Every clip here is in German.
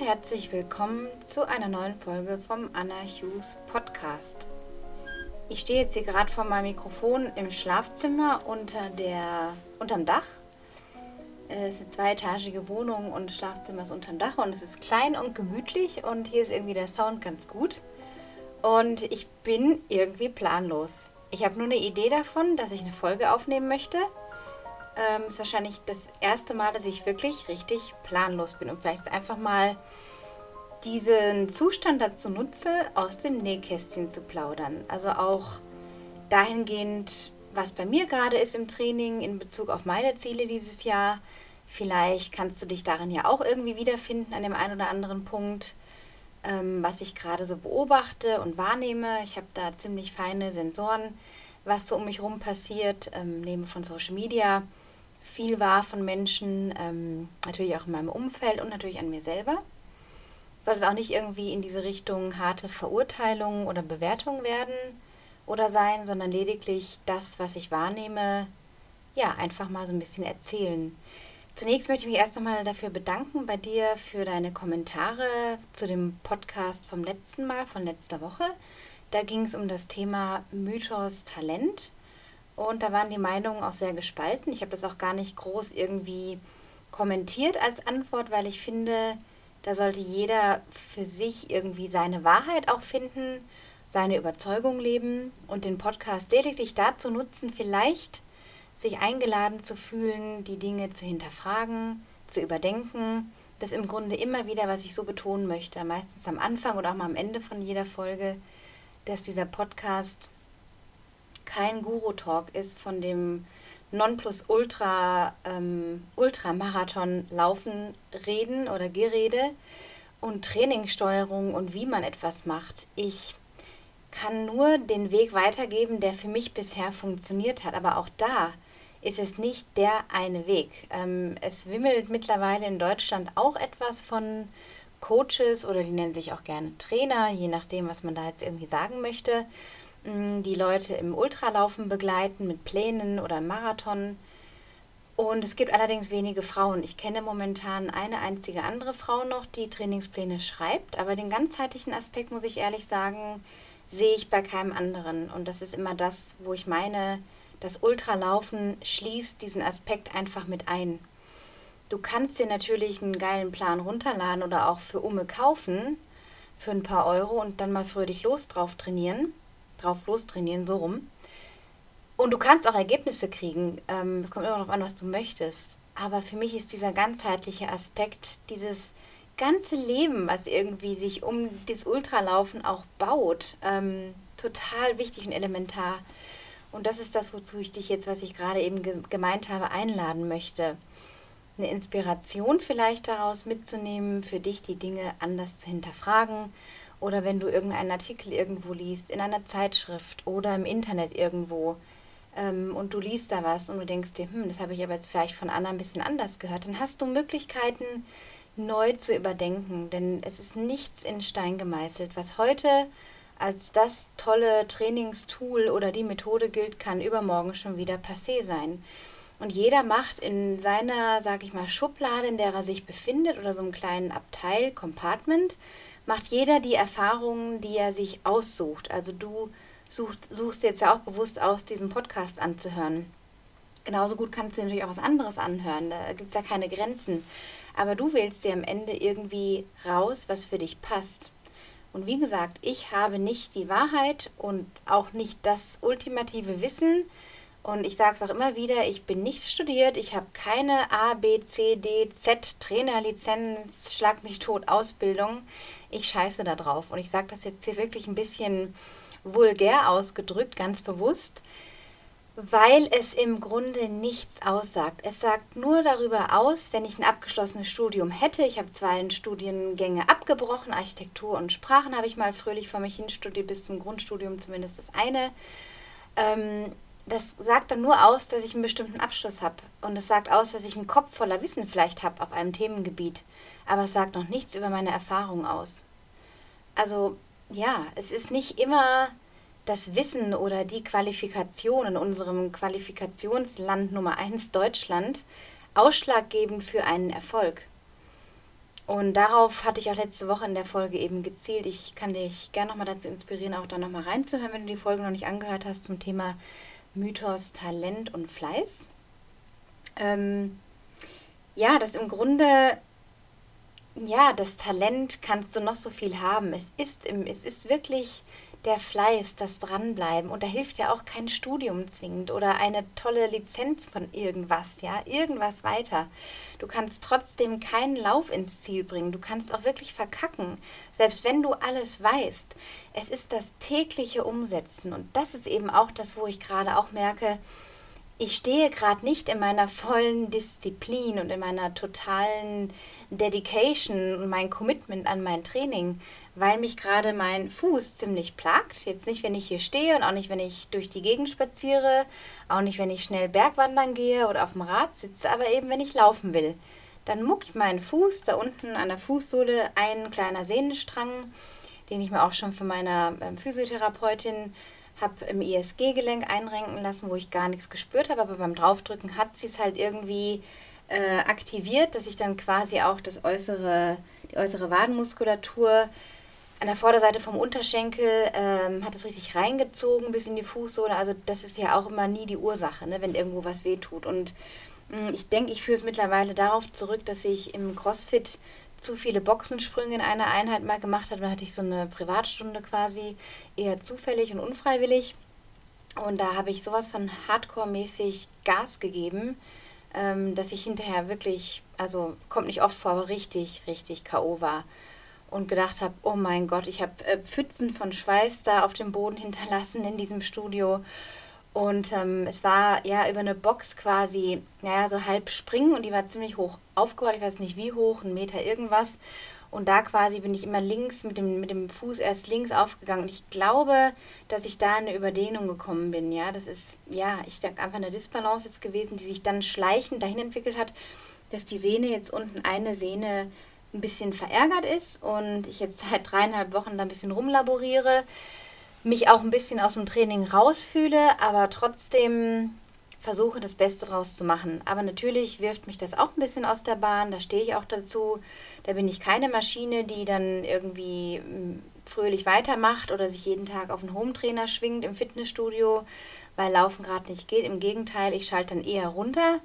und herzlich willkommen zu einer neuen Folge vom Anna Hughes Podcast. Ich stehe jetzt hier gerade vor meinem Mikrofon im Schlafzimmer unter der, unterm Dach. Es ist eine zweietagige Wohnung und das Schlafzimmer ist unterm Dach und es ist klein und gemütlich und hier ist irgendwie der Sound ganz gut. Und ich bin irgendwie planlos. Ich habe nur eine Idee davon, dass ich eine Folge aufnehmen möchte ähm, ist wahrscheinlich das erste Mal, dass ich wirklich richtig planlos bin und vielleicht einfach mal diesen Zustand dazu nutze, aus dem Nähkästchen zu plaudern. Also auch dahingehend, was bei mir gerade ist im Training in Bezug auf meine Ziele dieses Jahr. Vielleicht kannst du dich darin ja auch irgendwie wiederfinden an dem einen oder anderen Punkt, ähm, was ich gerade so beobachte und wahrnehme. Ich habe da ziemlich feine Sensoren, was so um mich herum passiert, ähm, neben von Social Media viel wahr von Menschen, ähm, natürlich auch in meinem Umfeld und natürlich an mir selber. Soll es auch nicht irgendwie in diese Richtung harte Verurteilung oder Bewertung werden oder sein, sondern lediglich das, was ich wahrnehme, ja, einfach mal so ein bisschen erzählen. Zunächst möchte ich mich erst einmal dafür bedanken bei dir für deine Kommentare zu dem Podcast vom letzten Mal, von letzter Woche. Da ging es um das Thema Mythos Talent. Und da waren die Meinungen auch sehr gespalten. Ich habe das auch gar nicht groß irgendwie kommentiert als Antwort, weil ich finde, da sollte jeder für sich irgendwie seine Wahrheit auch finden, seine Überzeugung leben und den Podcast lediglich dazu nutzen, vielleicht sich eingeladen zu fühlen, die Dinge zu hinterfragen, zu überdenken. Das ist im Grunde immer wieder, was ich so betonen möchte, meistens am Anfang oder auch mal am Ende von jeder Folge, dass dieser Podcast kein Guru-Talk ist von dem Nonplusultra ähm, oder Gerede und Trainingssteuerung und wie man etwas macht. Ich kann nur den Weg weitergeben, der für mich bisher funktioniert hat. Aber auch da ist es nicht der eine Weg. Ähm, es wimmelt mittlerweile in Deutschland auch etwas von Coaches oder die nennen sich auch gerne Trainer, je nachdem, was man da jetzt irgendwie sagen möchte die Leute im Ultralaufen begleiten mit Plänen oder Marathon. Und es gibt allerdings wenige Frauen. Ich kenne momentan eine einzige andere Frau noch, die Trainingspläne schreibt, aber den ganzheitlichen Aspekt, muss ich ehrlich sagen, sehe ich bei keinem anderen. Und das ist immer das, wo ich meine, das Ultralaufen schließt diesen Aspekt einfach mit ein. Du kannst dir natürlich einen geilen Plan runterladen oder auch für Umme kaufen für ein paar Euro und dann mal fröhlich los drauf trainieren drauf lostrainieren, so rum. Und du kannst auch Ergebnisse kriegen. Ähm, es kommt immer darauf an, was du möchtest. Aber für mich ist dieser ganzheitliche Aspekt, dieses ganze Leben, was irgendwie sich um das Ultralaufen auch baut, ähm, total wichtig und elementar. Und das ist das, wozu ich dich jetzt, was ich gerade eben ge gemeint habe, einladen möchte. Eine Inspiration vielleicht daraus mitzunehmen, für dich die Dinge anders zu hinterfragen oder wenn du irgendeinen Artikel irgendwo liest, in einer Zeitschrift oder im Internet irgendwo ähm, und du liest da was und du denkst dir, hm, das habe ich aber jetzt vielleicht von Anna ein bisschen anders gehört, dann hast du Möglichkeiten, neu zu überdenken. Denn es ist nichts in Stein gemeißelt. Was heute als das tolle Trainingstool oder die Methode gilt, kann übermorgen schon wieder passé sein. Und jeder macht in seiner, sag ich mal, Schublade, in der er sich befindet, oder so einem kleinen Abteil, Compartment, macht jeder die Erfahrungen, die er sich aussucht. Also du sucht, suchst jetzt ja auch bewusst aus, diesen Podcast anzuhören. Genauso gut kannst du natürlich auch was anderes anhören. Da gibt es ja keine Grenzen. Aber du wählst dir am Ende irgendwie raus, was für dich passt. Und wie gesagt, ich habe nicht die Wahrheit und auch nicht das ultimative Wissen, und ich sage es auch immer wieder, ich bin nicht studiert, ich habe keine A, B, C, D, Z Trainerlizenz, Schlag mich tot Ausbildung. Ich scheiße da drauf. Und ich sage das jetzt hier wirklich ein bisschen vulgär ausgedrückt, ganz bewusst, weil es im Grunde nichts aussagt. Es sagt nur darüber aus, wenn ich ein abgeschlossenes Studium hätte. Ich habe zwei Studiengänge abgebrochen, Architektur und Sprachen habe ich mal fröhlich vor mich hin studiert, bis zum Grundstudium zumindest das eine. Ähm, das sagt dann nur aus, dass ich einen bestimmten Abschluss habe. Und es sagt aus, dass ich einen Kopf voller Wissen vielleicht habe auf einem Themengebiet. Aber es sagt noch nichts über meine Erfahrung aus. Also ja, es ist nicht immer das Wissen oder die Qualifikation in unserem Qualifikationsland Nummer 1 Deutschland ausschlaggebend für einen Erfolg. Und darauf hatte ich auch letzte Woche in der Folge eben gezielt. Ich kann dich gerne nochmal dazu inspirieren, auch da nochmal reinzuhören, wenn du die Folge noch nicht angehört hast zum Thema Mythos, Talent und Fleiß. Ähm, ja, das im Grunde, ja, das Talent kannst du noch so viel haben. Es ist, im, es ist wirklich der Fleiß, das Dranbleiben. Und da hilft ja auch kein Studium zwingend oder eine tolle Lizenz von irgendwas, ja, irgendwas weiter. Du kannst trotzdem keinen Lauf ins Ziel bringen. Du kannst auch wirklich verkacken, selbst wenn du alles weißt. Es ist das tägliche Umsetzen. Und das ist eben auch das, wo ich gerade auch merke, ich stehe gerade nicht in meiner vollen Disziplin und in meiner totalen Dedication und mein Commitment an mein Training, weil mich gerade mein Fuß ziemlich plagt. Jetzt nicht, wenn ich hier stehe und auch nicht, wenn ich durch die Gegend spaziere, auch nicht, wenn ich schnell Bergwandern gehe oder auf dem Rad sitze, aber eben, wenn ich laufen will. Dann muckt mein Fuß da unten an der Fußsohle ein kleiner Sehnenstrang, den ich mir auch schon von meiner ähm, Physiotherapeutin habe im ISG-Gelenk einrenken lassen, wo ich gar nichts gespürt habe, aber beim Draufdrücken hat sie es halt irgendwie äh, aktiviert, dass ich dann quasi auch das äußere, die äußere Wadenmuskulatur an der Vorderseite vom Unterschenkel ähm, hat es richtig reingezogen bis in die Fußsohle. Also das ist ja auch immer nie die Ursache, ne, wenn irgendwo was wehtut. Und mh, mm, ich denke, ich führe es mittlerweile darauf zurück, dass ich im CrossFit zu viele Boxensprünge in einer Einheit mal gemacht habe. Da hatte ich so eine Privatstunde quasi, eher zufällig und unfreiwillig. Und da habe ich sowas von Hardcore-mäßig Gas gegeben, ähm, dass ich hinterher wirklich, also kommt nicht oft vor, aber richtig, richtig K.O. war. Und gedacht habe, oh mein Gott, ich habe äh, Pfützen von Schweiß da auf dem Boden hinterlassen in diesem Studio. Und ähm, es war ja über eine Box quasi, naja, so halb springen und die war ziemlich hoch aufgebaut. Ich weiß nicht wie hoch, ein Meter irgendwas. Und da quasi bin ich immer links mit dem, mit dem Fuß erst links aufgegangen. Und ich glaube, dass ich da in eine Überdehnung gekommen bin. Ja, das ist, ja, ich denke einfach eine Disbalance jetzt gewesen, die sich dann schleichend dahin entwickelt hat, dass die Sehne jetzt unten eine Sehne ein bisschen verärgert ist und ich jetzt seit dreieinhalb Wochen da ein bisschen rumlaboriere mich auch ein bisschen aus dem Training rausfühle, aber trotzdem versuche, das Beste draus zu machen. Aber natürlich wirft mich das auch ein bisschen aus der Bahn, da stehe ich auch dazu. Da bin ich keine Maschine, die dann irgendwie hm, fröhlich weitermacht oder sich jeden Tag auf einen Home-Trainer schwingt im Fitnessstudio, weil Laufen gerade nicht geht. Im Gegenteil, ich schalte dann eher runter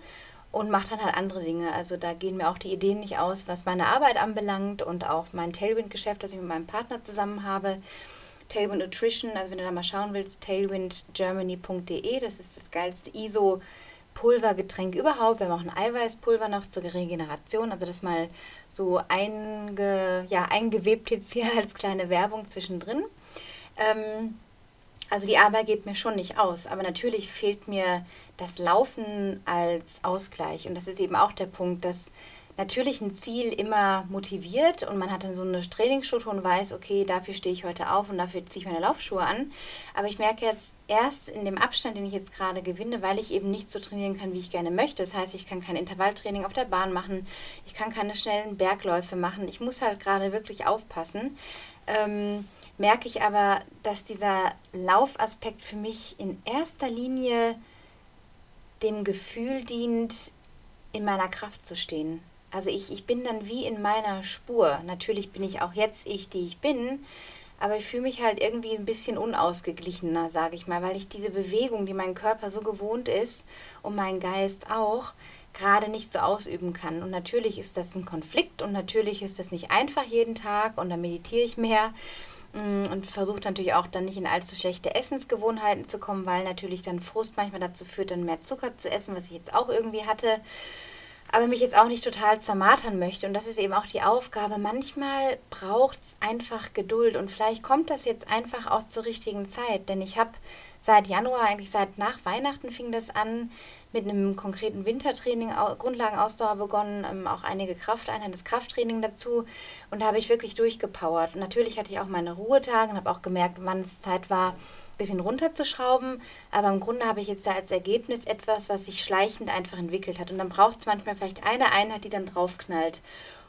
und mache dann halt andere Dinge. Also da gehen mir auch die Ideen nicht aus, was meine Arbeit anbelangt und auch mein Tailwind-Geschäft, das ich mit meinem Partner zusammen habe. Tailwind Nutrition, also wenn du da mal schauen willst, tailwindgermany.de, das ist das geilste ISO Pulvergetränk überhaupt. Wir haben auch ein Eiweißpulver noch zur Regeneration, also das mal so einge, ja, eingewebt jetzt hier als kleine Werbung zwischendrin. Ähm, also die Arbeit geht mir schon nicht aus, aber natürlich fehlt mir das Laufen als Ausgleich und das ist eben auch der Punkt, dass natürlich ein Ziel immer motiviert und man hat dann so eine Trainingsstruktur und weiß, okay, dafür stehe ich heute auf und dafür ziehe ich meine Laufschuhe an. Aber ich merke jetzt erst in dem Abstand, den ich jetzt gerade gewinne, weil ich eben nicht so trainieren kann, wie ich gerne möchte. Das heißt, ich kann kein Intervalltraining auf der Bahn machen, ich kann keine schnellen Bergläufe machen. Ich muss halt gerade wirklich aufpassen. Ähm, merke ich aber, dass dieser Laufaspekt für mich in erster Linie dem Gefühl dient, in meiner Kraft zu stehen. Also ich, ich bin dann wie in meiner Spur. Natürlich bin ich auch jetzt ich, die ich bin, aber ich fühle mich halt irgendwie ein bisschen unausgeglichener, sage ich mal, weil ich diese Bewegung, die mein Körper so gewohnt ist und mein Geist auch, gerade nicht so ausüben kann. Und natürlich ist das ein Konflikt und natürlich ist das nicht einfach jeden Tag und dann meditiere ich mehr mm, und versuche natürlich auch dann nicht in allzu schlechte Essensgewohnheiten zu kommen, weil natürlich dann Frust manchmal dazu führt, dann mehr Zucker zu essen, was ich jetzt auch irgendwie hatte aber mich jetzt auch nicht total zermartern möchte. Und das ist eben auch die Aufgabe. Manchmal braucht es einfach Geduld und vielleicht kommt das jetzt einfach auch zur richtigen Zeit. Denn ich habe seit Januar, eigentlich seit nach Weihnachten fing das an, mit einem konkreten Wintertraining, Grundlagenausdauer begonnen, ähm, auch einige Krafteinheiten, das Krafttraining dazu. Und da habe ich wirklich durchgepowert. Und natürlich hatte ich auch meine Ruhetage und habe auch gemerkt, wann es Zeit war, bisschen runterzuschrauben. Aber im Grunde habe ich jetzt da als Ergebnis etwas, was sich schleichend einfach entwickelt hat. Und dann braucht es manchmal vielleicht eine Einheit, die dann draufknallt.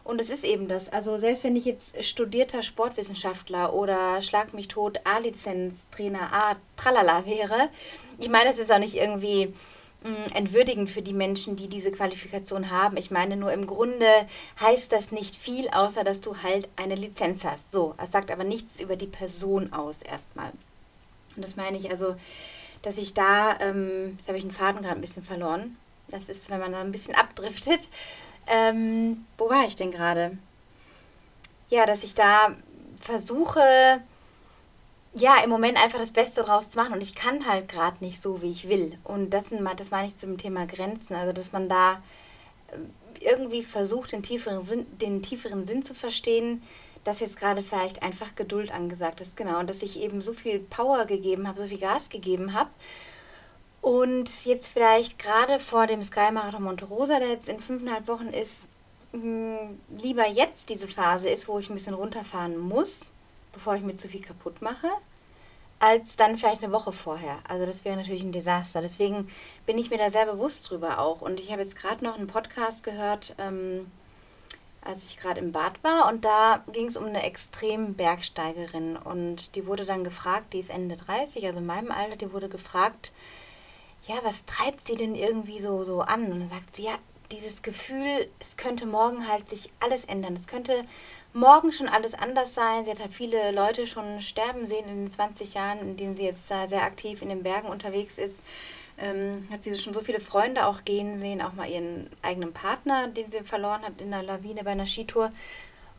Und es ist eben das. Also selbst wenn ich jetzt studierter Sportwissenschaftler oder Schlag mich tot A-Lizenz, Trainer A, tralala wäre, ich meine, das ist auch nicht irgendwie mm, entwürdigend für die Menschen, die diese Qualifikation haben. Ich meine, nur im Grunde heißt das nicht viel, außer dass du halt eine Lizenz hast. So, es sagt aber nichts über die Person aus erstmal. Und das meine ich also, dass ich da, ähm, jetzt habe ich den Faden gerade ein bisschen verloren. Das ist, wenn man da ein bisschen abdriftet. Ähm, wo war ich denn gerade? Ja, dass ich da versuche, ja, im Moment einfach das Beste draus zu machen und ich kann halt gerade nicht so, wie ich will. Und das, das meine ich zum Thema Grenzen, also dass man da äh, irgendwie versucht, den tieferen Sinn, den tieferen Sinn zu verstehen, dass jetzt gerade vielleicht einfach Geduld angesagt ist, genau, und dass ich eben so viel Power gegeben habe, so viel Gas gegeben habe. Und jetzt vielleicht gerade vor dem Sky Marathon Monte Rosa, der jetzt in fünfeinhalb Wochen ist, hm, lieber jetzt diese Phase ist, wo ich ein bisschen runterfahren muss, bevor ich mir zu viel kaputt mache, als dann vielleicht eine Woche vorher. Also das wäre natürlich ein Desaster. Deswegen bin ich mir da sehr bewusst drüber auch. Und ich habe jetzt gerade noch einen Podcast gehört, ähm, als ich gerade im Bad war. Und da ging es um eine extrem Bergsteigerin. Und die wurde dann gefragt, die ist Ende 30, also in meinem Alter, die wurde gefragt, ja, was treibt sie denn irgendwie so, so an? Und dann sagt sie, ja, dieses Gefühl, es könnte morgen halt sich alles ändern. Es könnte morgen schon alles anders sein. Sie hat halt viele Leute schon sterben sehen in den 20 Jahren, in denen sie jetzt sehr aktiv in den Bergen unterwegs ist. Ähm, hat sie schon so viele Freunde auch gehen sehen, auch mal ihren eigenen Partner, den sie verloren hat in der Lawine bei einer Skitour.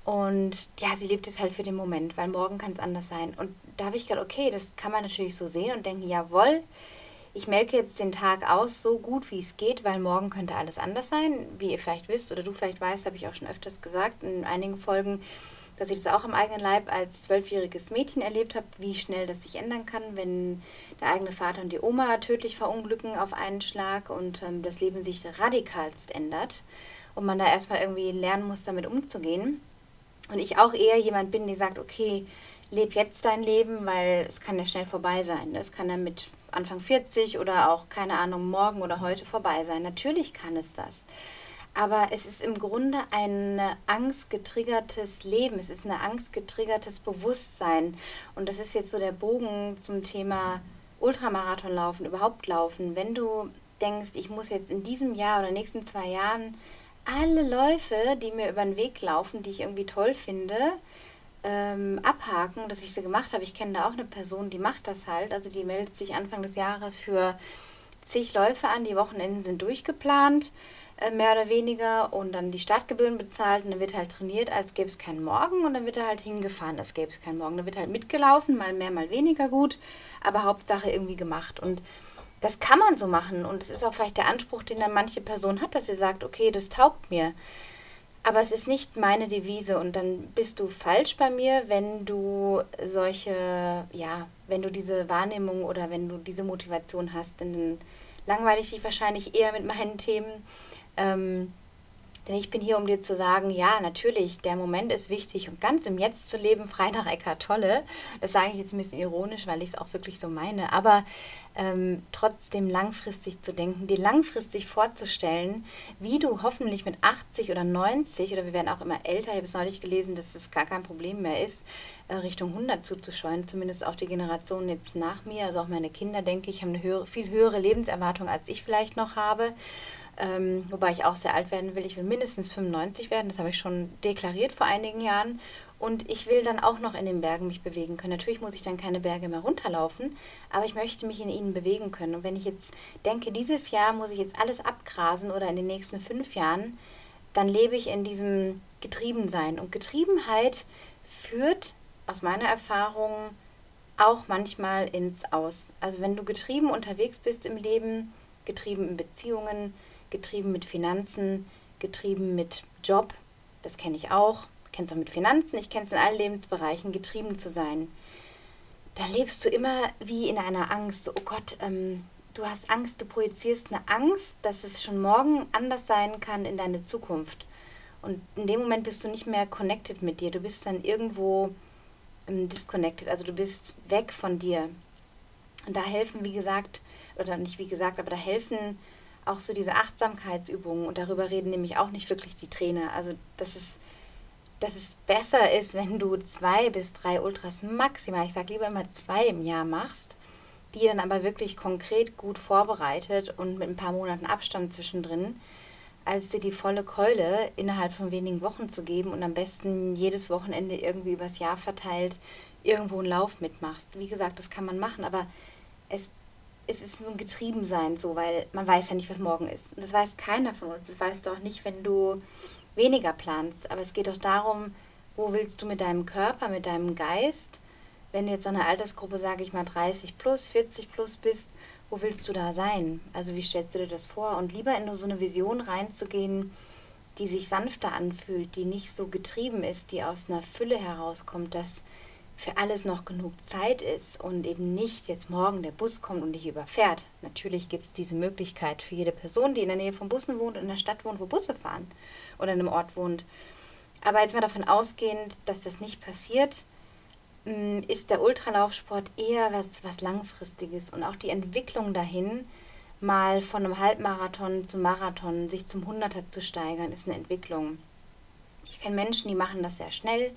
Und ja, sie lebt jetzt halt für den Moment, weil morgen kann es anders sein. Und da habe ich gedacht, okay, das kann man natürlich so sehen und denken, jawohl, ich melke jetzt den Tag aus, so gut wie es geht, weil morgen könnte alles anders sein. Wie ihr vielleicht wisst oder du vielleicht weißt, habe ich auch schon öfters gesagt in einigen Folgen, dass ich das auch im eigenen Leib als zwölfjähriges Mädchen erlebt habe, wie schnell das sich ändern kann, wenn der eigene Vater und die Oma tödlich verunglücken auf einen Schlag und ähm, das Leben sich radikalst ändert und man da erstmal irgendwie lernen muss, damit umzugehen. Und ich auch eher jemand bin, der sagt, okay, leb jetzt dein Leben, weil es kann ja schnell vorbei sein. Es kann dann mit Anfang 40 oder auch, keine Ahnung, morgen oder heute vorbei sein. Natürlich kann es das. Aber es ist im Grunde ein angstgetriggertes Leben. Es ist ein angstgetriggertes Bewusstsein. Und das ist jetzt so der Bogen zum Thema Ultramarathon laufen, überhaupt laufen. Wenn du denkst, ich muss jetzt in diesem Jahr oder nächsten zwei Jahren alle Läufe, die mir über den Weg laufen, die ich irgendwie toll finde, ähm, abhaken, dass ich sie gemacht habe. Ich kenne da auch eine Person, die macht das halt. Also die meldet sich Anfang des Jahres für zig Läufe an. Die Wochenenden sind durchgeplant, äh, mehr oder weniger. Und dann die Startgebühren bezahlt und dann wird halt trainiert, als gäbe es keinen Morgen. Und dann wird er halt hingefahren, als gäbe es keinen Morgen. Dann wird halt mitgelaufen, mal mehr, mal weniger gut. Aber Hauptsache irgendwie gemacht. Und das kann man so machen. Und es ist auch vielleicht der Anspruch, den dann manche Person hat, dass sie sagt, okay, das taugt mir aber es ist nicht meine Devise und dann bist du falsch bei mir, wenn du solche, ja, wenn du diese Wahrnehmung oder wenn du diese Motivation hast, dann langweile ich dich wahrscheinlich eher mit meinen Themen. Ähm, denn ich bin hier, um dir zu sagen, ja, natürlich, der Moment ist wichtig und ganz im Jetzt zu leben, frei nach Eckart Tolle. Das sage ich jetzt ein bisschen ironisch, weil ich es auch wirklich so meine. Aber ähm, trotzdem langfristig zu denken, dir langfristig vorzustellen, wie du hoffentlich mit 80 oder 90 oder wir werden auch immer älter, ich habe es neulich gelesen, dass es gar kein Problem mehr ist, äh, Richtung 100 zuzuscheuen, zumindest auch die Generation jetzt nach mir, also auch meine Kinder, denke ich, haben eine höhere, viel höhere Lebenserwartung, als ich vielleicht noch habe. Ähm, wobei ich auch sehr alt werden will. Ich will mindestens 95 werden, das habe ich schon deklariert vor einigen Jahren. Und ich will dann auch noch in den Bergen mich bewegen können. Natürlich muss ich dann keine Berge mehr runterlaufen, aber ich möchte mich in ihnen bewegen können. Und wenn ich jetzt denke, dieses Jahr muss ich jetzt alles abgrasen oder in den nächsten fünf Jahren, dann lebe ich in diesem Getriebensein. Und Getriebenheit führt aus meiner Erfahrung auch manchmal ins Aus. Also wenn du getrieben unterwegs bist im Leben, getrieben in Beziehungen, getrieben mit Finanzen, getrieben mit Job, das kenne ich auch, kenne es auch mit Finanzen, ich kenne es in allen Lebensbereichen, getrieben zu sein. Da lebst du immer wie in einer Angst. Oh Gott, ähm, du hast Angst, du projizierst eine Angst, dass es schon morgen anders sein kann in deine Zukunft. Und in dem Moment bist du nicht mehr connected mit dir. Du bist dann irgendwo ähm, disconnected. Also du bist weg von dir. Und da helfen, wie gesagt, oder nicht wie gesagt, aber da helfen auch so diese Achtsamkeitsübungen und darüber reden nämlich auch nicht wirklich die Trainer. Also dass es, dass es besser ist, wenn du zwei bis drei Ultras maximal, ich sage lieber immer zwei im Jahr machst, die dann aber wirklich konkret gut vorbereitet und mit ein paar Monaten Abstand zwischendrin, als dir die volle Keule innerhalb von wenigen Wochen zu geben und am besten jedes Wochenende irgendwie übers Jahr verteilt irgendwo einen Lauf mitmachst. Wie gesagt, das kann man machen, aber es, es ist ein Getriebensein so, weil man weiß ja nicht, was morgen ist. Und das weiß keiner von uns. Das weißt du auch nicht, wenn du weniger planst. Aber es geht doch darum, wo willst du mit deinem Körper, mit deinem Geist, wenn du jetzt so eine Altersgruppe, sage ich mal, 30 plus, 40 plus bist, wo willst du da sein? Also wie stellst du dir das vor? Und lieber in so eine Vision reinzugehen, die sich sanfter anfühlt, die nicht so getrieben ist, die aus einer Fülle herauskommt, dass für alles noch genug Zeit ist und eben nicht jetzt morgen der Bus kommt und dich überfährt. Natürlich gibt es diese Möglichkeit für jede Person, die in der Nähe von Bussen wohnt in der Stadt wohnt, wo Busse fahren oder in einem Ort wohnt. Aber jetzt mal davon ausgehend, dass das nicht passiert, mm, ist der Ultralaufsport eher was, was Langfristiges und auch die Entwicklung dahin, mal von einem Halbmarathon zum Marathon, sich zum Hunderter zu steigern, ist eine Entwicklung. Ich kenne Menschen, die machen das sehr schnell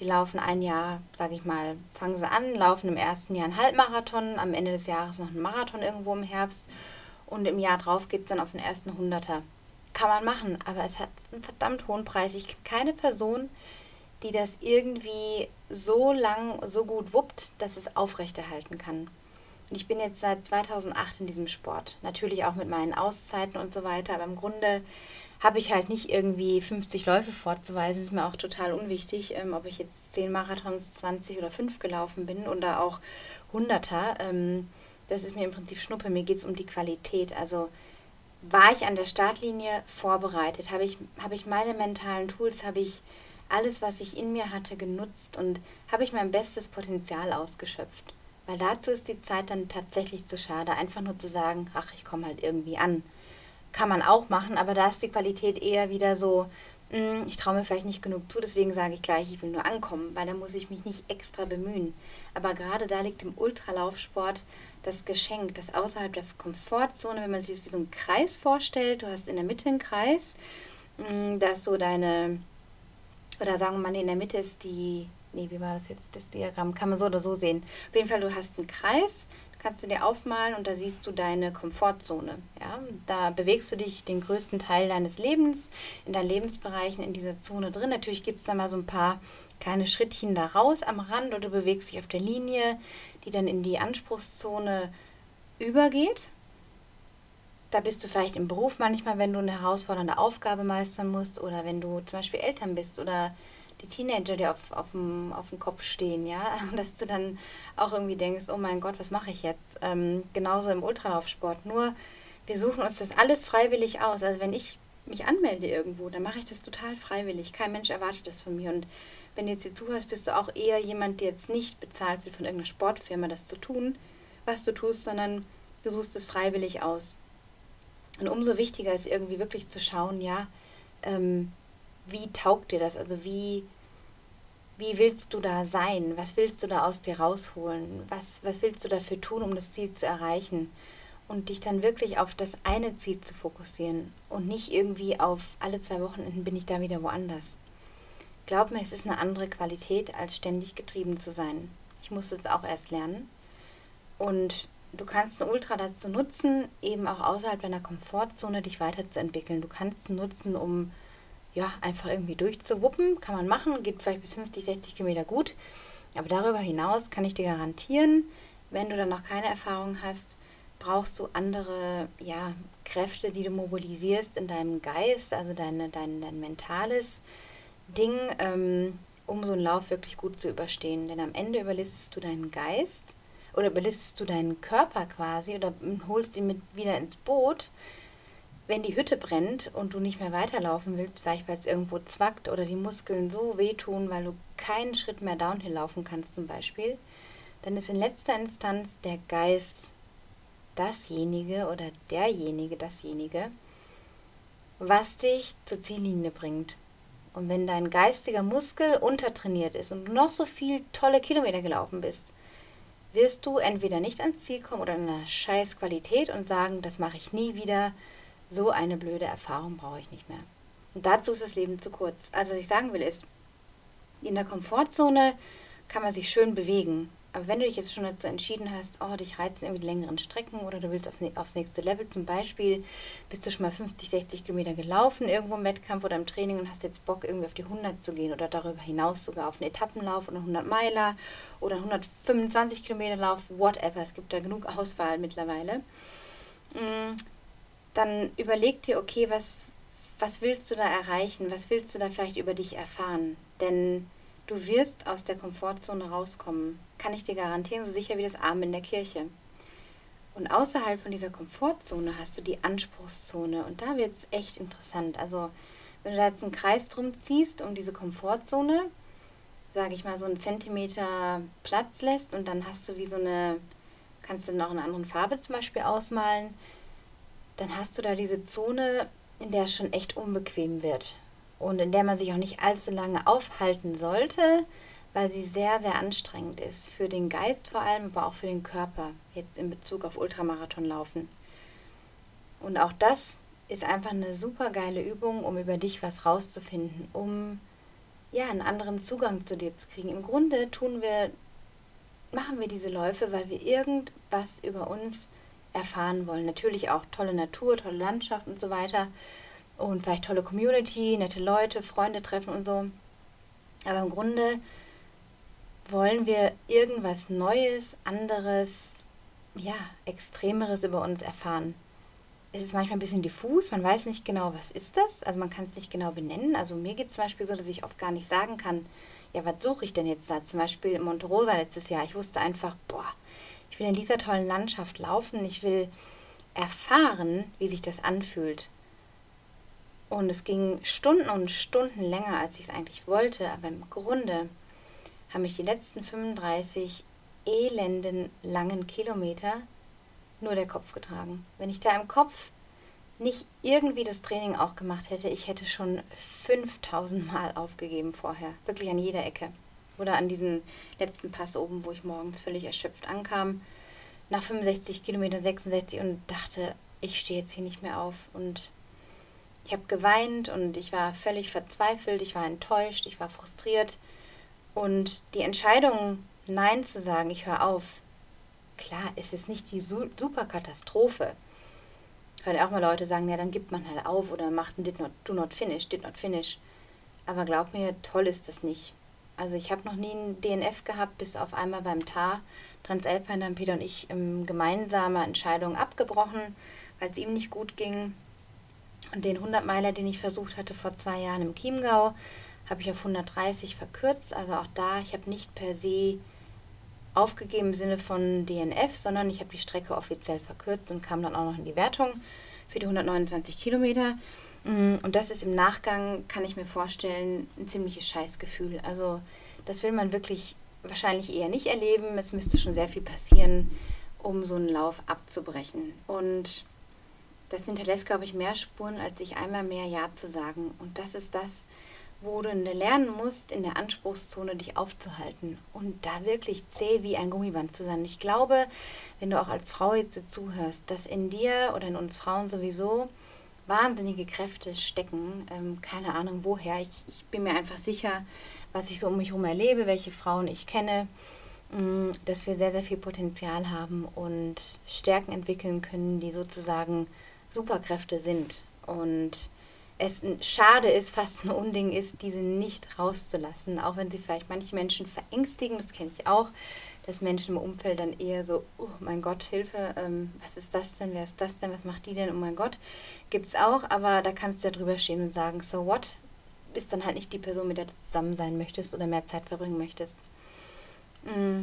die laufen ein Jahr, sage ich mal, fangen sie an, laufen im ersten Jahr einen Halbmarathon, am Ende des Jahres noch einen Marathon irgendwo im Herbst und im Jahr drauf geht es dann auf den ersten Hunderter. Kann man machen, aber es hat einen verdammt hohen Preis. Ich kenne keine Person, die das irgendwie so lang, so gut wuppt, dass es aufrechterhalten kann. Und ich bin jetzt seit 2008 in diesem Sport. Natürlich auch mit meinen Auszeiten und so weiter, aber im Grunde habe ich halt nicht irgendwie 50 Läufe vorzuweisen. Ist mir auch total unwichtig, ähm, ob ich jetzt 10 Marathons, 20 oder 5 gelaufen bin oder auch 100er. Ähm, das ist mir im Prinzip Schnuppe. Mir geht es um die Qualität. Also war ich an der Startlinie vorbereitet? Habe ich, habe ich meine mentalen Tools, habe ich alles, was ich in mir hatte, genutzt und habe ich mein bestes Potenzial ausgeschöpft? Weil dazu ist die Zeit dann tatsächlich zu schade, einfach nur zu sagen, ach, ich komme halt irgendwie an kann man auch machen, aber da ist die Qualität eher wieder so, mh, hm, ich traue mir vielleicht nicht genug zu, deswegen sage ich gleich, ich will nur ankommen, weil da muss ich mich nicht extra bemühen. Aber gerade da liegt im Ultralaufsport das Geschenk, das außerhalb der Komfortzone, wenn man sich das wie so einen Kreis vorstellt, du hast in der Mitte einen Kreis, mh, hm, da ist so deine, oder sagen wir mal, in der Mitte ist die, nee, wie war das jetzt, das Diagramm, kann man so oder so sehen. Auf jeden Fall, du hast einen Kreis, kannst du dir aufmalen und da siehst du deine Komfortzone. Ja? Da bewegst du dich den größten Teil deines Lebens, in deinen Lebensbereichen, in dieser Zone drin. Natürlich gibt es da mal so ein paar kleine Schrittchen da raus am Rand oder du bewegst dich auf der Linie, die dann in die Anspruchszone übergeht. Da bist du vielleicht im Beruf manchmal, wenn du eine herausfordernde Aufgabe meistern musst oder wenn du zum Beispiel Eltern bist oder die Teenager, die auf, auf, dem, auf dem Kopf stehen, ja, dass du dann auch irgendwie denkst, oh mein Gott, was mache ich jetzt? Ähm, genauso im Ultralaufsport. Nur wir suchen uns das alles freiwillig aus. Also wenn ich mich anmelde irgendwo, dann mache ich das total freiwillig. Kein Mensch erwartet das von mir. Und wenn du jetzt hier zuhörst, bist du auch eher jemand, der jetzt nicht bezahlt wird von irgendeiner Sportfirma, das zu tun, was du tust, sondern du suchst es freiwillig aus. Und umso wichtiger ist irgendwie wirklich zu schauen, ja, ähm, wie taugt dir das? Also wie, wie willst du da sein? Was willst du da aus dir rausholen? Was, was willst du dafür tun, um das Ziel zu erreichen? Und dich dann wirklich auf das eine Ziel zu fokussieren und nicht irgendwie auf alle zwei Wochenenden bin ich da wieder woanders. Glaub mir, es ist eine andere Qualität, als ständig getrieben zu sein. Ich musste es auch erst lernen. Und du kannst ein Ultra dazu nutzen, eben auch außerhalb deiner Komfortzone dich weiterzuentwickeln. Du kannst es nutzen, um ja, einfach irgendwie durchzuwuppen. Kann man machen, geht vielleicht bis 50, 60 Kilometer gut. Aber darüber hinaus kann ich dir garantieren, wenn du dann noch keine Erfahrung hast, brauchst du andere ja, Kräfte, die du mobilisierst in deinem Geist, also deine, dein, dein mentales Ding, ähm, um so einen Lauf wirklich gut zu überstehen. Denn am Ende überlistest du deinen Geist oder überlistest du deinen Körper quasi oder holst ihn mit wieder ins Boot wenn die Hütte brennt und du nicht mehr weiterlaufen willst, vielleicht weil es irgendwo zwackt oder die Muskeln so wehtun, weil du keinen Schritt mehr downhill laufen kannst zum Beispiel, dann ist in letzter Instanz der Geist dasjenige oder derjenige dasjenige, was dich zur Ziellinie bringt. Und wenn dein geistiger Muskel untertrainiert ist und du noch so viel tolle Kilometer gelaufen bist, wirst du entweder nicht ans Ziel kommen oder in einer scheiß Qualität und sagen, das mache ich nie wieder, so eine blöde Erfahrung brauche ich nicht mehr. Und dazu ist das Leben zu kurz. Also was ich sagen will ist, in der Komfortzone kann man sich schön bewegen. Aber wenn du dich jetzt schon dazu entschieden hast, oh, dich reizen irgendwie die längeren Strecken oder du willst auf, aufs nächste Level, zum Beispiel bist du schon mal 50, 60 Kilometer gelaufen irgendwo im Wettkampf oder im Training und hast jetzt Bock irgendwie auf die 100 zu gehen oder darüber hinaus sogar auf einen Etappenlauf oder 100 Meiler oder 125 Kilometer Lauf, whatever. Es gibt da genug Auswahl mittlerweile. Dann überleg dir, okay, was, was willst du da erreichen? Was willst du da vielleicht über dich erfahren? Denn du wirst aus der Komfortzone rauskommen. Kann ich dir garantieren, so sicher wie das Arm in der Kirche. Und außerhalb von dieser Komfortzone hast du die Anspruchszone. Und da wird es echt interessant. Also, wenn du da jetzt einen Kreis drum ziehst um diese Komfortzone, sage ich mal, so einen Zentimeter Platz lässt und dann hast du wie so eine, kannst du noch eine andere Farbe zum Beispiel ausmalen, dann hast du da diese Zone, in der es schon echt unbequem wird und in der man sich auch nicht allzu lange aufhalten sollte, weil sie sehr, sehr anstrengend ist. Für den Geist vor allem, aber auch für den Körper, jetzt in Bezug auf Ultramarathonlaufen. Und auch das ist einfach eine super geile Übung, um über dich was rauszufinden, um ja einen anderen Zugang zu dir zu kriegen. Im Grunde tun wir, machen wir diese Läufe, weil wir irgendwas über uns erfahren wollen. Natürlich auch tolle Natur, tolle Landschaft und so weiter. Und vielleicht tolle Community, nette Leute, Freunde treffen und so. Aber im Grunde wollen wir irgendwas Neues, anderes, ja, Extremeres über uns erfahren. Es ist manchmal ein bisschen diffus, man weiß nicht genau, was ist das. Also man kann es nicht genau benennen. Also mir geht es zum Beispiel so, dass ich oft gar nicht sagen kann, ja, was suche ich denn jetzt da? Zum Beispiel in Monte Rosa letztes Jahr. Ich wusste einfach, boah, ich will in dieser tollen Landschaft laufen. Ich will erfahren, wie sich das anfühlt. Und es ging Stunden und Stunden länger, als ich es eigentlich wollte. Aber im Grunde haben mich die letzten 35 elenden langen Kilometer nur der Kopf getragen. Wenn ich da im Kopf nicht irgendwie das Training auch gemacht hätte, ich hätte schon 5000 Mal aufgegeben vorher. Wirklich an jeder Ecke. Oder an diesem letzten Pass oben, wo ich morgens völlig erschöpft ankam, nach 65 Kilometern, 66 und dachte, ich stehe jetzt hier nicht mehr auf. Und ich habe geweint und ich war völlig verzweifelt, ich war enttäuscht, ich war frustriert. Und die Entscheidung, Nein zu sagen, ich höre auf, klar, es ist nicht die super Katastrophe. Ich höre auch mal Leute sagen, ja, dann gibt man halt auf oder macht ein did not, do not finish, did not finish. Aber glaub mir, toll ist das nicht. Also ich habe noch nie ein DNF gehabt, bis auf einmal beim TAR. Transalpine haben Peter und ich ähm, gemeinsame Entscheidung abgebrochen, weil es ihm nicht gut ging. Und den 100-Meiler, den ich versucht hatte vor zwei Jahren im Chiemgau, habe ich auf 130 verkürzt. Also auch da, ich habe nicht per se aufgegeben im Sinne von DNF, sondern ich habe die Strecke offiziell verkürzt und kam dann auch noch in die Wertung für die 129 Kilometer. Mm, und das ist im Nachgang, kann ich mir vorstellen, ein ziemliches Scheißgefühl. Also das will man wirklich wahrscheinlich eher nicht erleben. Es müsste schon sehr viel passieren, um so einen Lauf abzubrechen. Und das hinterlässt, glaube ich, mehr Spuren, als sich einmal mehr Ja zu sagen. Und das ist das, wo du lernen musst, in der Anspruchszone dich aufzuhalten und da wirklich zäh wie ein Gummiband zu sein. ich glaube, wenn du auch als Frau jetzt zuhörst, dass in dir oder in uns Frauen sowieso wahnsinnige Kräfte stecken. Ähm, keine Ahnung woher. Ich, ich bin mir einfach sicher, was ich so um mich herum erlebe, welche Frauen ich kenne, mh, mm, dass wir sehr, sehr viel Potenzial haben und Stärken entwickeln können, die sozusagen Superkräfte sind. Und es schade ist, fast ein Unding ist, diese nicht rauszulassen, auch wenn sie vielleicht manche Menschen verängstigen, das kenne ich auch, dass Menschen im Umfeld dann eher so, oh mein Gott, Hilfe, ähm, was ist das denn, wer ist das denn, was macht die denn, oh mein Gott, gibt es auch, aber da kannst du ja drüber stehen und sagen, so what, ist dann halt nicht die Person, mit der du zusammen sein möchtest oder mehr Zeit verbringen möchtest. Mm.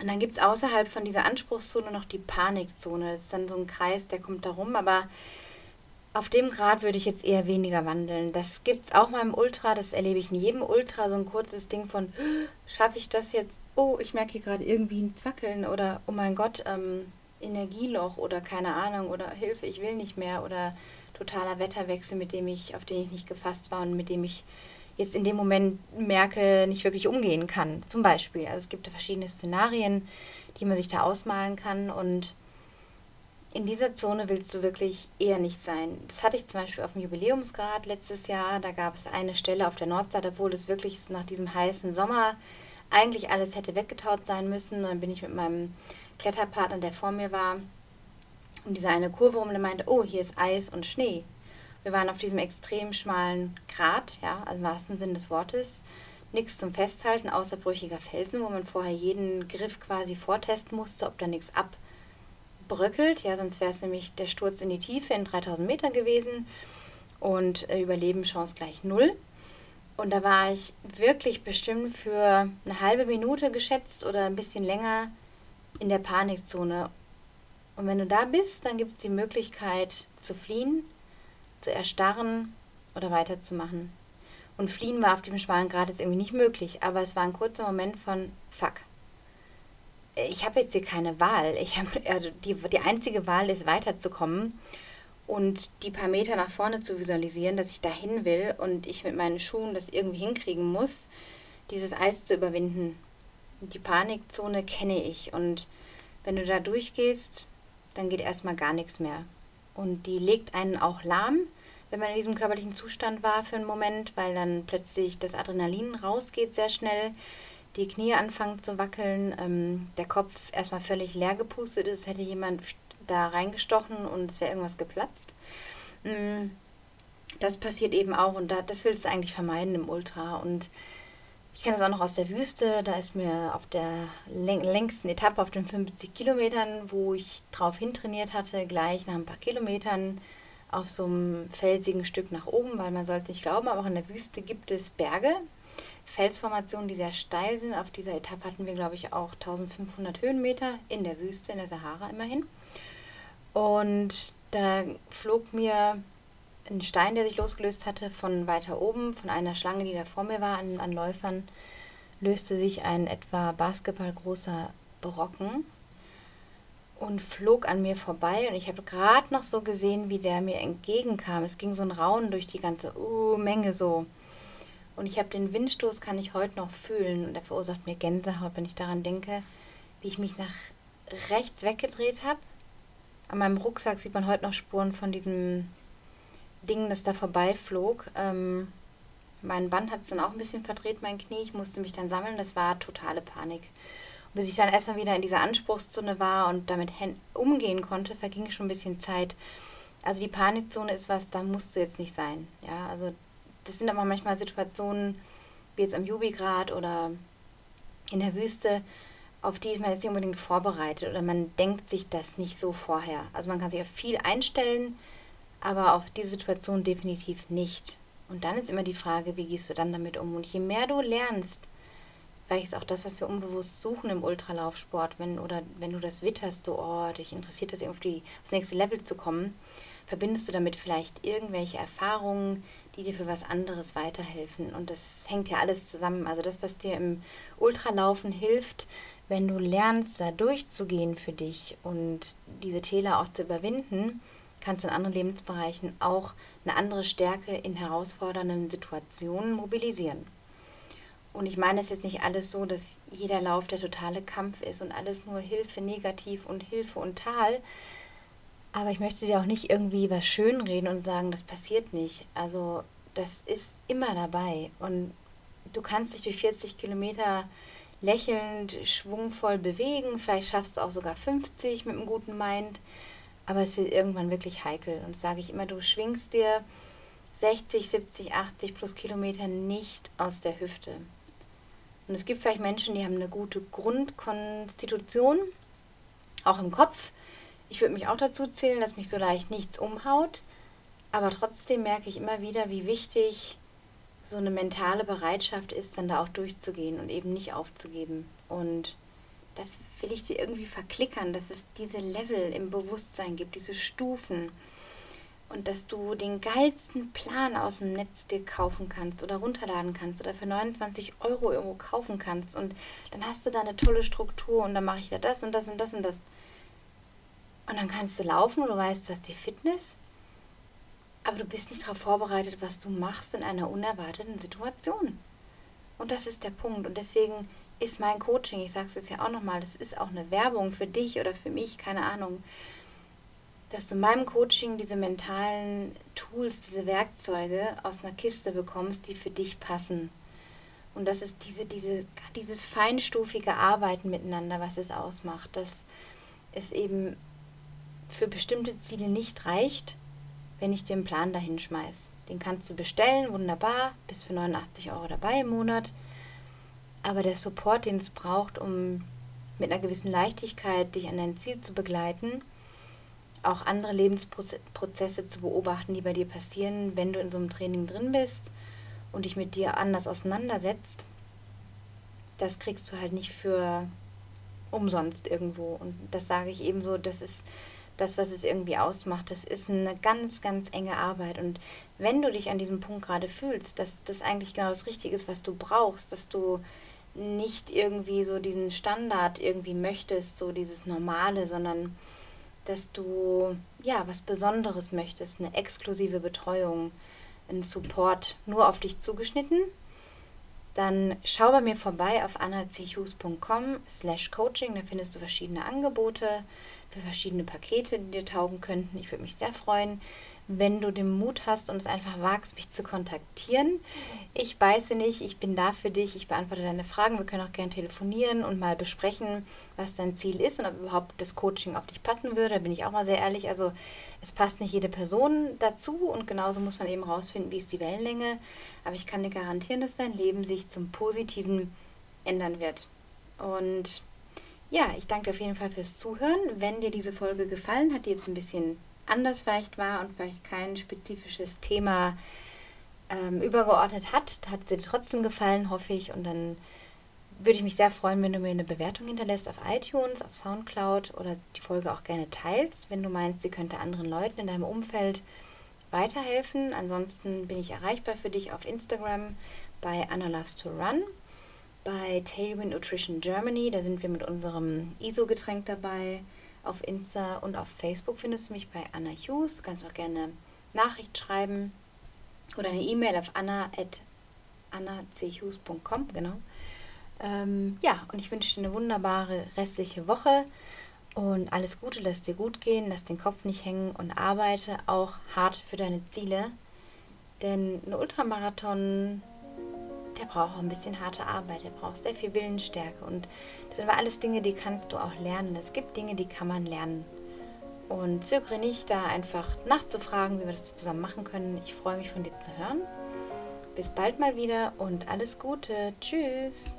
Und dann gibt es außerhalb von dieser Anspruchszone noch die Panikzone. Das ist dann so ein Kreis, der kommt da rum, aber auf dem Grad würde ich jetzt eher weniger wandeln. Das gibt es auch mal im Ultra, das erlebe ich in jedem Ultra, so ein kurzes Ding von, schaffe ich das jetzt? Oh, ich merke hier gerade irgendwie ein Zwackeln oder oh mein Gott, ähm, Energieloch oder keine Ahnung oder Hilfe, ich will nicht mehr oder totaler Wetterwechsel, mit dem ich, auf den ich nicht gefasst war und mit dem ich jetzt in dem Moment merke, nicht wirklich umgehen kann. Zum Beispiel. Also es gibt verschiedene Szenarien, die man sich da ausmalen kann und in dieser Zone willst du wirklich eher nicht sein. Das hatte ich zum Beispiel auf dem Jubiläumsgrad letztes Jahr. Da gab es eine Stelle auf der Nordseite, obwohl es wirklich nach diesem heißen Sommer eigentlich alles hätte weggetaut sein müssen. Und dann bin ich mit meinem Kletterpartner, der vor mir war, um diese eine Kurve rum und meinte, oh, hier ist Eis und Schnee. Wir waren auf diesem extrem schmalen Grat, ja, also im wahrsten Sinn des Wortes. Nichts zum Festhalten, außer brüchiger Felsen, wo man vorher jeden Griff quasi vortesten musste, ob da nichts abbröckelt. Ja, sonst wäre es nämlich der Sturz in die Tiefe in 3000 Meter gewesen und äh, Überlebenschance gleich null. Und da war ich wirklich bestimmt für eine halbe Minute geschätzt oder ein bisschen länger in der Panikzone. Und wenn du da bist, dann gibt es die Möglichkeit zu fliehen, zu erstarren oder weiterzumachen. Und fliehen war auf dem schmalen Grad jetzt irgendwie nicht möglich, aber es war ein kurzer Moment von Fuck. Ich habe jetzt hier keine Wahl. Ich hab, also die, die einzige Wahl ist weiterzukommen und die paar Meter nach vorne zu visualisieren, dass ich dahin will und ich mit meinen Schuhen das irgendwie hinkriegen muss, dieses Eis zu überwinden. Die Panikzone kenne ich und wenn du da durchgehst, dann geht erstmal gar nichts mehr. Und die legt einen auch lahm, wenn man in diesem körperlichen Zustand war für einen Moment, weil dann plötzlich das Adrenalin rausgeht sehr schnell, die Knie anfangen zu wackeln, ähm, der Kopf erstmal völlig leer gepustet ist, hätte jemand da reingestochen und es wäre irgendwas geplatzt. Mm, das passiert eben auch und da, das willst du eigentlich vermeiden im Ultra. Und ich kenne das auch noch aus der Wüste. Da ist mir auf der längsten Etappe auf den 50 Kilometern, wo ich drauf hintrainiert hatte, gleich nach ein paar Kilometern auf so einem felsigen Stück nach oben, weil man soll es nicht glauben, aber auch in der Wüste gibt es Berge, Felsformationen, die sehr steil sind. Auf dieser Etappe hatten wir, glaube ich, auch 1500 Höhenmeter in der Wüste, in der Sahara immerhin. Und da flog mir ein Stein, der sich losgelöst hatte, von weiter oben, von einer Schlange, die da vor mir war, an, an Läufern, löste sich ein etwa basketballgroßer Brocken und flog an mir vorbei. Und ich habe gerade noch so gesehen, wie der mir entgegenkam. Es ging so ein Raunen durch die ganze uh, Menge so. Und ich habe den Windstoß, kann ich heute noch fühlen. Und der verursacht mir Gänsehaut, wenn ich daran denke, wie ich mich nach rechts weggedreht habe. An meinem Rucksack sieht man heute noch Spuren von diesem Ding, das da vorbeiflog. Ähm, mein Band hat es dann auch ein bisschen verdreht, mein Knie. Ich musste mich dann sammeln. Das war totale Panik. Und bis ich dann erstmal wieder in dieser Anspruchszone war und damit umgehen konnte, verging schon ein bisschen Zeit. Also die Panikzone ist was, da musst du jetzt nicht sein. Ja, also das sind aber manchmal Situationen, wie jetzt am Jubigrad oder in der Wüste, auf die ist man jetzt nicht unbedingt vorbereitet oder man denkt sich das nicht so vorher. Also man kann sich auf viel einstellen, aber auf diese Situation definitiv nicht. Und dann ist immer die Frage, wie gehst du dann damit um? Und je mehr du lernst, weil ist auch das, was wir unbewusst suchen im Ultralaufsport, wenn oder wenn du das witterst, so, oh, dich interessiert das irgendwie aufs nächste Level zu kommen, verbindest du damit vielleicht irgendwelche Erfahrungen, die dir für was anderes weiterhelfen. Und das hängt ja alles zusammen. Also das, was dir im Ultralaufen hilft, wenn du lernst, da durchzugehen für dich und diese Täler auch zu überwinden, kannst du in anderen Lebensbereichen auch eine andere Stärke in herausfordernden Situationen mobilisieren. Und ich meine es jetzt nicht alles so, dass jeder Lauf der totale Kampf ist und alles nur Hilfe negativ und Hilfe und Tal. Aber ich möchte dir auch nicht irgendwie was schönreden und sagen, das passiert nicht. Also das ist immer dabei. Und du kannst dich durch 40 Kilometer lächelnd, schwungvoll bewegen. Vielleicht schaffst du auch sogar 50 mit einem guten Mind. Aber es wird irgendwann wirklich heikel. Und sage ich immer, du schwingst dir 60, 70, 80 plus Kilometer nicht aus der Hüfte. Und es gibt vielleicht Menschen, die haben eine gute Grundkonstitution, auch im Kopf. Ich würde mich auch dazu zählen, dass mich so leicht nichts umhaut. Aber trotzdem merke ich immer wieder, wie wichtig so eine mentale Bereitschaft ist, dann da auch durchzugehen und eben nicht aufzugeben. Und das will ich dir irgendwie verklickern, dass es diese Level im Bewusstsein gibt, diese Stufen. Und dass du den geilsten Plan aus dem Netz dir kaufen kannst oder runterladen kannst oder für 29 Euro irgendwo kaufen kannst. Und dann hast du da eine tolle Struktur und dann mache ich da das und das und das und das. Und dann kannst du laufen du weißt, du hast die Fitness, aber du bist nicht darauf vorbereitet, was du machst in einer unerwarteten Situation. Und das ist der Punkt. Und deswegen ist mein Coaching, ich sage es jetzt ja auch nochmal, das ist auch eine Werbung für dich oder für mich, keine Ahnung, dass du in meinem Coaching diese mentalen Tools, diese Werkzeuge aus einer Kiste bekommst, die für dich passen. Und das ist diese, diese, dieses feinstufige Arbeiten miteinander, was es ausmacht, dass es eben für bestimmte Ziele nicht reicht, wenn ich den Plan dahin schmeiß. Den kannst du bestellen, wunderbar, bis für 89 Euro dabei im Monat. Aber der Support, den es braucht, um mit einer gewissen Leichtigkeit dich an dein Ziel zu begleiten, auch andere Lebensprozesse zu beobachten, die bei dir passieren, wenn du in so einem Training drin bist und dich mit dir anders auseinandersetzt, das kriegst du halt nicht für umsonst irgendwo. Und das sage ich eben so, das ist das, was es irgendwie ausmacht. Das ist eine ganz, ganz enge Arbeit. Und wenn du dich an diesem Punkt gerade fühlst, dass das eigentlich genau das Richtige ist, was du brauchst, dass du nicht irgendwie so diesen Standard irgendwie möchtest, so dieses Normale, sondern dass du ja was Besonderes möchtest, eine exklusive Betreuung, einen Support nur auf dich zugeschnitten, dann schau bei mir vorbei auf annachughes.com slash coaching. Da findest du verschiedene Angebote verschiedene Pakete, die dir taugen könnten. Ich würde mich sehr freuen, wenn du den Mut hast und es einfach wagst, mich zu kontaktieren. Ich beiße nicht, ich bin da für dich, ich beantworte deine Fragen. Wir können auch gerne telefonieren und mal besprechen, was dein Ziel ist und ob überhaupt das Coaching auf dich passen würde. Da bin ich auch mal sehr ehrlich. Also es passt nicht jede Person dazu und genauso muss man eben rausfinden, wie ist die Wellenlänge. Aber ich kann dir garantieren, dass dein Leben sich zum Positiven ändern wird. Und ja, ich danke auf jeden Fall fürs Zuhören. Wenn dir diese Folge gefallen hat, die jetzt ein bisschen anders vielleicht war und vielleicht kein spezifisches Thema ähm, übergeordnet hat, hat sie dir trotzdem gefallen, hoffe ich. Und dann würde ich mich sehr freuen, wenn du mir eine Bewertung hinterlässt auf iTunes, auf Soundcloud oder die Folge auch gerne teilst, wenn du meinst, sie könnte anderen Leuten in deinem Umfeld weiterhelfen. Ansonsten bin ich erreichbar für dich auf Instagram bei Anna Loves to Run, bei Tailwind Nutrition Germany, da sind wir mit unserem ISO-Getränk dabei. Auf Insta und auf Facebook findest du mich bei Anna Hughes. Du kannst auch gerne Nachricht schreiben oder eine E-Mail auf anna.annachughes.com, genau. Ähm, ja, und ich wünsche dir eine wunderbare restliche Woche und alles Gute, lass dir gut gehen, lass den Kopf nicht hängen und arbeite auch hart für deine Ziele. Denn ein Ultramarathon der braucht auch ein bisschen harte Arbeit, der braucht sehr viel Willensstärke. Und das sind aber alles Dinge, die kannst du auch lernen. Es gibt Dinge, die kann man lernen. Und zögere nicht, da einfach nachzufragen, wie wir das zusammen machen können. Ich freue mich von dir zu hören. Bis bald mal wieder und alles Gute. Tschüss.